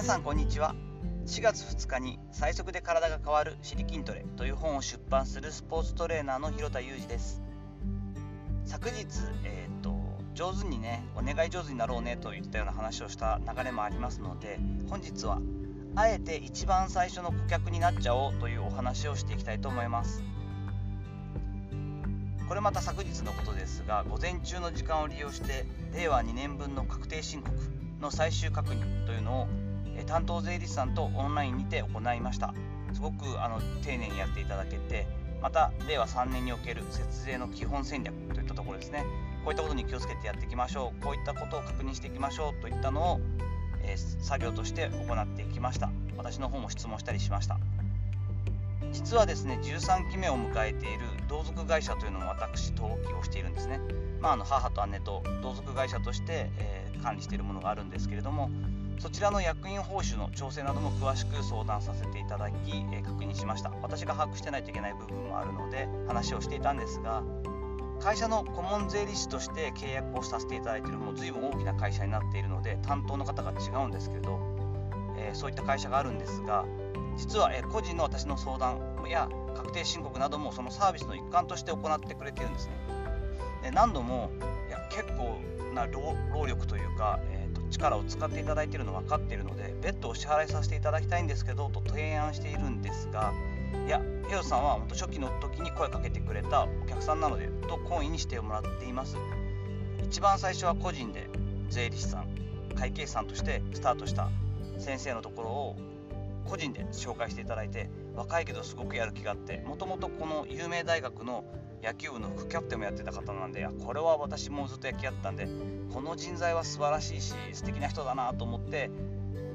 皆さんこんにちは。4月2日に最速で体が変わる「シリ筋トレ」という本を出版するスポーツトレーナーの広田裕二です。昨日、えーと、上手にねお願い上手になろうねといったような話をした流れもありますので本日はあえて一番最初の顧客になっちゃおうというお話をしていきたいと思います。これまた昨日のことですが午前中の時間を利用して令和2年分の確定申告の最終確認というのを担当税理士さんとオンラインにて行いました。すごくあの丁寧にやっていただけてまた令和3年における節税の基本戦略といったところですね。こういったことに気をつけてやっていきましょう。こういったことを確認していきましょうといったのを、えー、作業として行っていきました。私の方も質問したりしました。実はですね13期目を迎えている同族会社というのも私登記をしているんですね、まあ、あの母と姉と同族会社として、えー、管理しているものがあるんですけれどもそちらの役員報酬の調整なども詳しく相談させていただき、え、確認しました私が把握してないといけない部分もあるので話をしていたんですが会社の顧問税理士として契約をさせていただいているもう随分大きな会社になっているので担当の方が違うんですけれど、え、そういった会社があるんですが実は、え個人の私の相談や確定申告などもそのサービスの一環として行ってくれてるんですね。で何度もいや結構な労力というか、え、力を使っていただいているの分かっているので別途お支払いさせていただきたいんですけどと提案しているんですがいやヘヨさんは本当初期の時に声かけてくれたお客さんなのでと懇意にしてもらっています。一番最初は個人で税理士さん会計士さんとしてスタートした先生のところを個人で紹介していただいて若いけどすごくやる気があってもともとこの有名大学の野球部の副キャプテンもやってた方なんでこれは私もずっと野球やったんでこの人材は素晴らしいし素敵な人だなと思って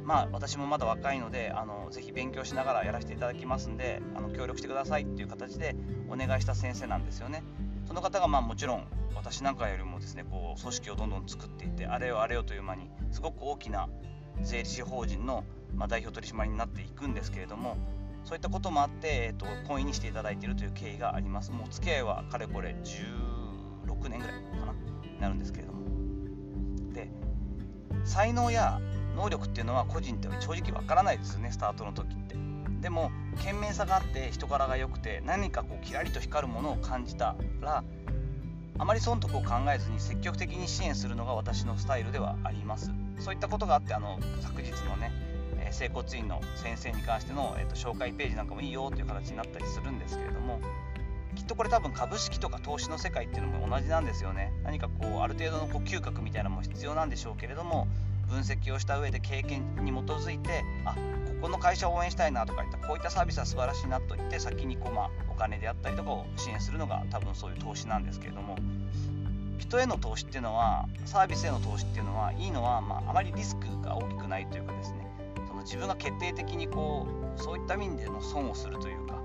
まあ私もまだ若いのであのぜひ勉強しながらやらせていただきますんであの協力してくださいっていう形でお願いした先生なんですよね。その方がまあもちろん私なんかよりもですねこう組織をどんどん作っていってあれよあれよという間にすごく大きな税理士法人のま、代表取締役になっていくんですけれどもそういったこともあって、えーと、懇意にしていただいているという経緯があります。もう付き合いはかれこれ16年ぐらいかななるんですけれども。で才能や能力っていうのは個人って正直わからないですよねスタートの時って。でも賢明さがあって人柄が良くて何かこうキラリと光るものを感じたらあまり損得を考えずに積極的に支援するのが私のスタイルではあります。そういったことがあってあの昨日のね整骨院の先生に関しての、えーと、紹介ページなんかもいいよという形になったりするんですけれどもきっとこれ多分株式とか投資の世界っていうのも同じなんですよね。何かこうある程度のこう嗅覚みたいなのも必要なんでしょうけれども分析をした上で経験に基づいてあここの会社を応援したいなとかいったこういったサービスは素晴らしいなと言って先にこう、まあ、お金であったりとかを支援するのが多分そういう投資なんですけれども人への投資っていうのはサービスへの投資っていうのはいいのは、まあ、あまりリスクが大きくないというかですね自分が決定的にこうそういった意味での損をするというか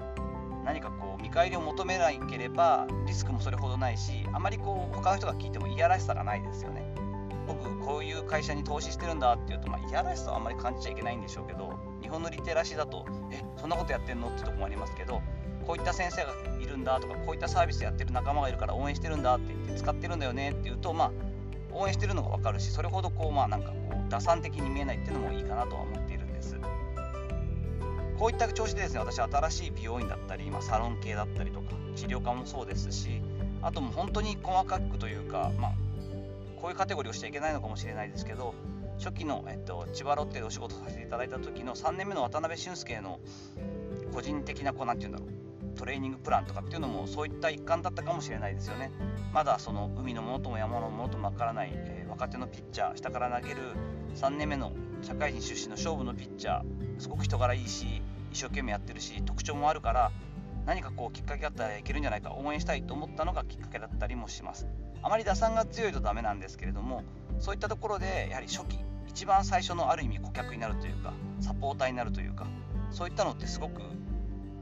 何かこう見返りを求めなければリスクもそれほどないしあまりこう他の人が聞いてもいやらしさがないですよね。僕こういう会社に投資してるんだっていうと、まあ、いやらしさはあんまり感じちゃいけないんでしょうけど日本のリテラシーだとえそんなことやってんのってとこもありますけどこういった先生がいるんだとかこういったサービスやってる仲間がいるから応援してるんだって言って使ってるんだよねっていうとまあ応援してるのが分かるしそれほどこうまあなんかこう打算的に見えないっていうのもいいかなとは思ってです。こういった調子でですね私は新しい美容院だったり今サロン系だったりとか治療科もそうですしあともう本当に細かくというかまあこういうカテゴリーをしちゃいけないのかもしれないですけど初期の、えっと、千葉ロッテでお仕事させていただいた時の3年目の渡辺俊介の個人的なこう何て言うんだろうトレーニングプランとかっていうのもそういった一環だったかもしれないですよね。まだその海のものとも山のものとも分からない、えー、若手のピッチャー下から投げる3年目の社会人出身の勝負のピッチャーすごく人柄いいし一生懸命やってるし特徴もあるから何かこうきっかけがあったらいけるんじゃないか応援したいと思ったのがきっかけだったりもします。あまり打算が強いとダメなんですけれどもそういったところでやはり初期一番最初のある意味顧客になるというかサポーターになるというかそういったのってすごく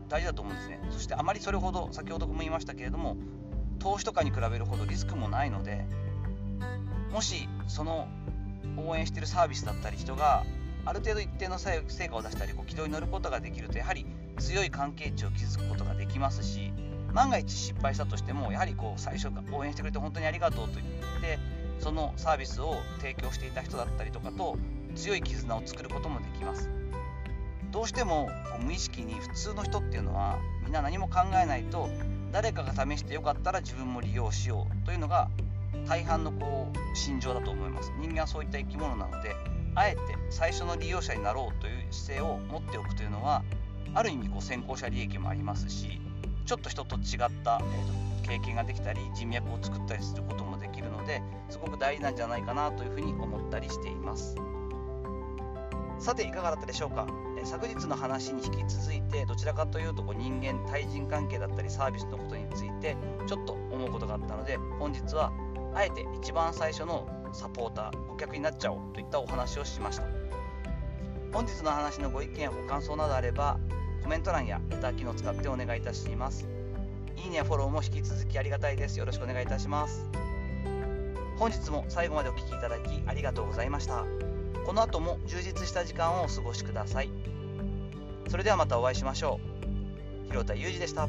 大事だと思うんですね。そしてあまりそれほど先ほども言いましたけれども投資とかに比べるほどリスクもないのでもしその応援してるサービスだったり人がある程度一定の成果を出したりこう軌道に乗ることができるとやはり強い関係値を築くことができますし万が一失敗したとしてもやはりこう最初応援してくれて本当にありがとうと言ってそのサービスを提供していた人だったりとかと強い絆を作ることもできます。どうしてもこう無意識に普通の人っていうのはみんな何も考えないと誰かが試してよかったら自分も利用しようというのが大半のこう心情だと思います。人間はそういった生き物なのであえて最初の利用者になろうという姿勢を持っておくというのはある意味こう先行者利益もありますしちょっと人と違った、えーと、経験ができたり人脈を作ったりすることもできるのですごく大事なんじゃないかなというふうに思ったりしています。さていかがだったでしょうか、え昨日の話に引き続いてどちらかというとこう人間対人関係だったりサービスのことについてちょっと思うことがあったので本日はあえて一番最初のサポーター顧客になっちゃおうといったお話をしました。本日の話のご意見やご感想などあればコメント欄やレター機能を使ってお願いいたします。いいねやフォローも引き続きありがたいです。よろしくお願いいたします。本日も最後までお聴きいただきありがとうございました。この後も充実した時間をお過ごしください。それではまたお会いしましょう。広田裕二でした。